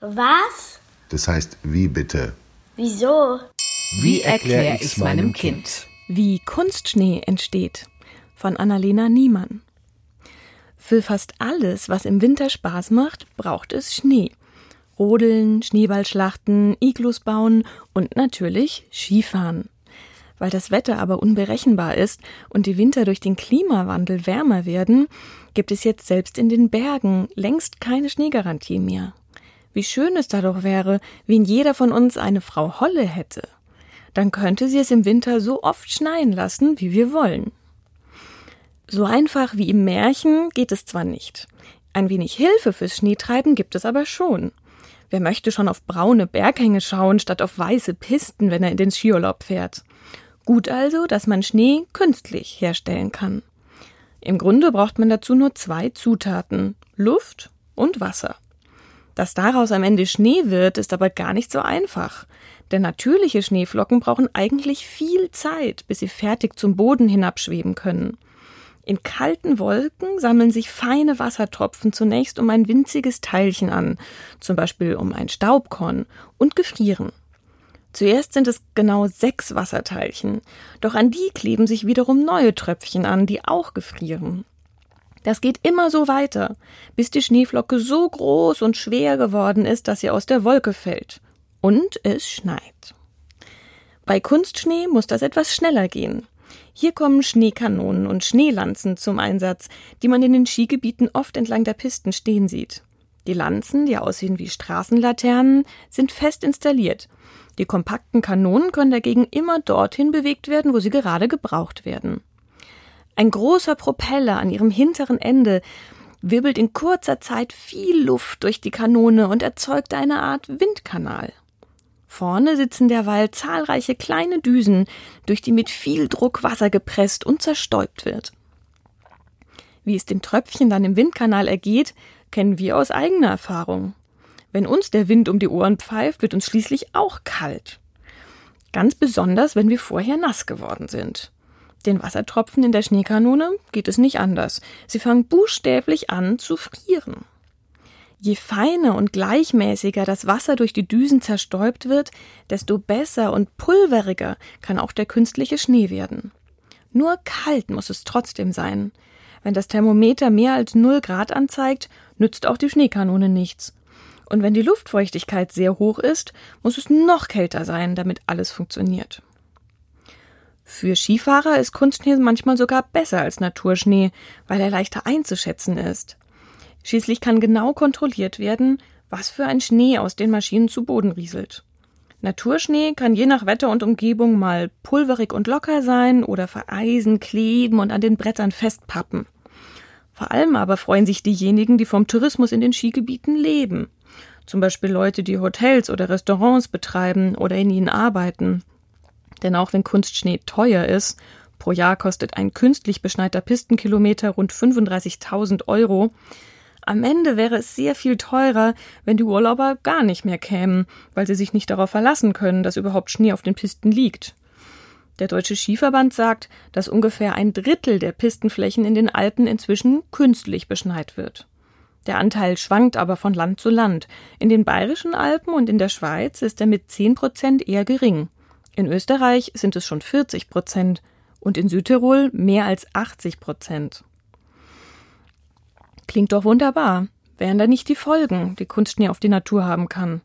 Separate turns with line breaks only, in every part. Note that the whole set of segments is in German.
Was?
Das heißt, wie bitte?
Wieso?
Wie erkläre ich's meinem Kind?
Wie Kunstschnee entsteht von Annalena Niemann. Für fast alles, was im Winter Spaß macht, braucht es Schnee. Rodeln, Schneeballschlachten, Iglus bauen und natürlich Skifahren. Weil das Wetter aber unberechenbar ist und die Winter durch den Klimawandel wärmer werden, gibt es jetzt selbst in den Bergen längst keine Schneegarantie mehr. Wie schön es da doch wäre, wenn jeder von uns eine Frau Holle hätte. Dann könnte sie es im Winter so oft schneien lassen, wie wir wollen. So einfach wie im Märchen geht es zwar nicht. Ein wenig Hilfe fürs Schneetreiben gibt es aber schon. Wer möchte schon auf braune Berghänge schauen, statt auf weiße Pisten, wenn er in den Skiurlaub fährt? Gut also, dass man Schnee künstlich herstellen kann. Im Grunde braucht man dazu nur zwei Zutaten Luft und Wasser. Dass daraus am Ende Schnee wird, ist aber gar nicht so einfach. Denn natürliche Schneeflocken brauchen eigentlich viel Zeit, bis sie fertig zum Boden hinabschweben können. In kalten Wolken sammeln sich feine Wassertropfen zunächst um ein winziges Teilchen an, zum Beispiel um ein Staubkorn, und gefrieren. Zuerst sind es genau sechs Wasserteilchen, doch an die kleben sich wiederum neue Tröpfchen an, die auch gefrieren. Das geht immer so weiter, bis die Schneeflocke so groß und schwer geworden ist, dass sie aus der Wolke fällt. Und es schneit. Bei Kunstschnee muss das etwas schneller gehen. Hier kommen Schneekanonen und Schneelanzen zum Einsatz, die man in den Skigebieten oft entlang der Pisten stehen sieht. Die Lanzen, die aussehen wie Straßenlaternen, sind fest installiert. Die kompakten Kanonen können dagegen immer dorthin bewegt werden, wo sie gerade gebraucht werden. Ein großer Propeller an ihrem hinteren Ende wirbelt in kurzer Zeit viel Luft durch die Kanone und erzeugt eine Art Windkanal. Vorne sitzen derweil zahlreiche kleine Düsen, durch die mit viel Druck Wasser gepresst und zerstäubt wird. Wie es dem Tröpfchen dann im Windkanal ergeht, kennen wir aus eigener Erfahrung. Wenn uns der Wind um die Ohren pfeift, wird uns schließlich auch kalt. Ganz besonders, wenn wir vorher nass geworden sind. Den Wassertropfen in der Schneekanone geht es nicht anders. Sie fangen buchstäblich an zu frieren. Je feiner und gleichmäßiger das Wasser durch die Düsen zerstäubt wird, desto besser und pulveriger kann auch der künstliche Schnee werden. Nur kalt muss es trotzdem sein. Wenn das Thermometer mehr als 0 Grad anzeigt, nützt auch die Schneekanone nichts. Und wenn die Luftfeuchtigkeit sehr hoch ist, muss es noch kälter sein, damit alles funktioniert. Für Skifahrer ist Kunstschnee manchmal sogar besser als Naturschnee, weil er leichter einzuschätzen ist. Schließlich kann genau kontrolliert werden, was für ein Schnee aus den Maschinen zu Boden rieselt. Naturschnee kann je nach Wetter und Umgebung mal pulverig und locker sein oder vereisen, kleben und an den Brettern festpappen. Vor allem aber freuen sich diejenigen, die vom Tourismus in den Skigebieten leben. Zum Beispiel Leute, die Hotels oder Restaurants betreiben oder in ihnen arbeiten. Denn auch wenn Kunstschnee teuer ist, pro Jahr kostet ein künstlich beschneiter Pistenkilometer rund 35.000 Euro, am Ende wäre es sehr viel teurer, wenn die Urlauber gar nicht mehr kämen, weil sie sich nicht darauf verlassen können, dass überhaupt Schnee auf den Pisten liegt. Der Deutsche Skiverband sagt, dass ungefähr ein Drittel der Pistenflächen in den Alpen inzwischen künstlich beschneit wird. Der Anteil schwankt aber von Land zu Land. In den bayerischen Alpen und in der Schweiz ist er mit 10 Prozent eher gering. In Österreich sind es schon 40 Prozent und in Südtirol mehr als 80 Prozent. Klingt doch wunderbar. Wären da nicht die Folgen, die Kunstschnee auf die Natur haben kann?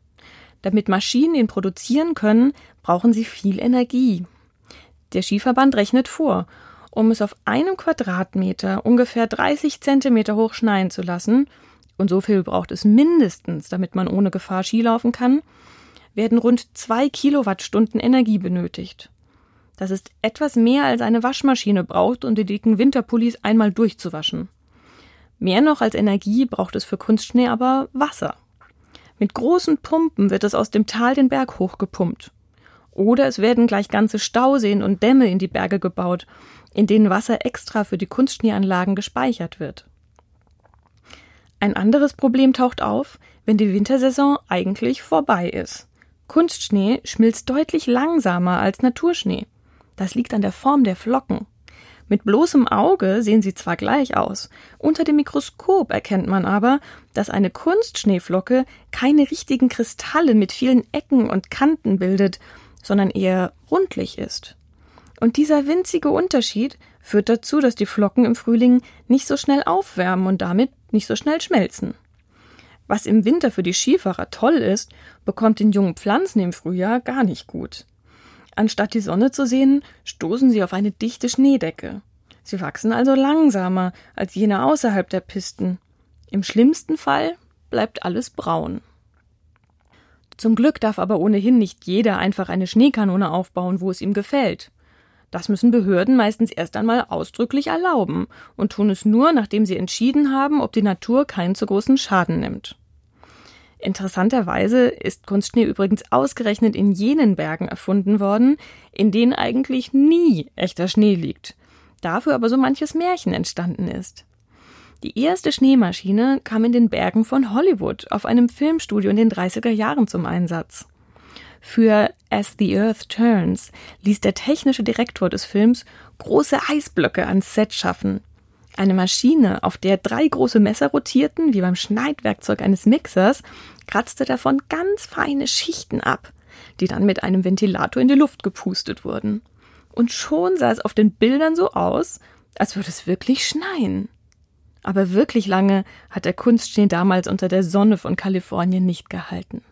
Damit Maschinen ihn produzieren können, brauchen sie viel Energie. Der Skiverband rechnet vor, um es auf einem Quadratmeter ungefähr 30 Zentimeter hoch schneien zu lassen, und so viel braucht es mindestens, damit man ohne Gefahr Ski laufen kann, werden rund zwei Kilowattstunden Energie benötigt. Das ist etwas mehr als eine Waschmaschine braucht, um die dicken Winterpullis einmal durchzuwaschen. Mehr noch als Energie braucht es für Kunstschnee aber Wasser. Mit großen Pumpen wird es aus dem Tal den Berg hochgepumpt. Oder es werden gleich ganze Stauseen und Dämme in die Berge gebaut, in denen Wasser extra für die Kunstschneeanlagen gespeichert wird. Ein anderes Problem taucht auf, wenn die Wintersaison eigentlich vorbei ist. Kunstschnee schmilzt deutlich langsamer als Naturschnee. Das liegt an der Form der Flocken. Mit bloßem Auge sehen sie zwar gleich aus, unter dem Mikroskop erkennt man aber, dass eine Kunstschneeflocke keine richtigen Kristalle mit vielen Ecken und Kanten bildet, sondern eher rundlich ist. Und dieser winzige Unterschied führt dazu, dass die Flocken im Frühling nicht so schnell aufwärmen und damit nicht so schnell schmelzen. Was im Winter für die Skifahrer toll ist, bekommt den jungen Pflanzen im Frühjahr gar nicht gut. Anstatt die Sonne zu sehen, stoßen sie auf eine dichte Schneedecke. Sie wachsen also langsamer als jene außerhalb der Pisten. Im schlimmsten Fall bleibt alles braun. Zum Glück darf aber ohnehin nicht jeder einfach eine Schneekanone aufbauen, wo es ihm gefällt. Das müssen Behörden meistens erst einmal ausdrücklich erlauben und tun es nur, nachdem sie entschieden haben, ob die Natur keinen zu großen Schaden nimmt. Interessanterweise ist Kunstschnee übrigens ausgerechnet in jenen Bergen erfunden worden, in denen eigentlich nie echter Schnee liegt, dafür aber so manches Märchen entstanden ist. Die erste Schneemaschine kam in den Bergen von Hollywood auf einem Filmstudio in den 30er Jahren zum Einsatz. Für As the Earth Turns ließ der technische Direktor des Films große Eisblöcke ans Set schaffen. Eine Maschine, auf der drei große Messer rotierten, wie beim Schneidwerkzeug eines Mixers, kratzte davon ganz feine Schichten ab, die dann mit einem Ventilator in die Luft gepustet wurden. Und schon sah es auf den Bildern so aus, als würde es wirklich schneien. Aber wirklich lange hat der Kunstschnee damals unter der Sonne von Kalifornien nicht gehalten.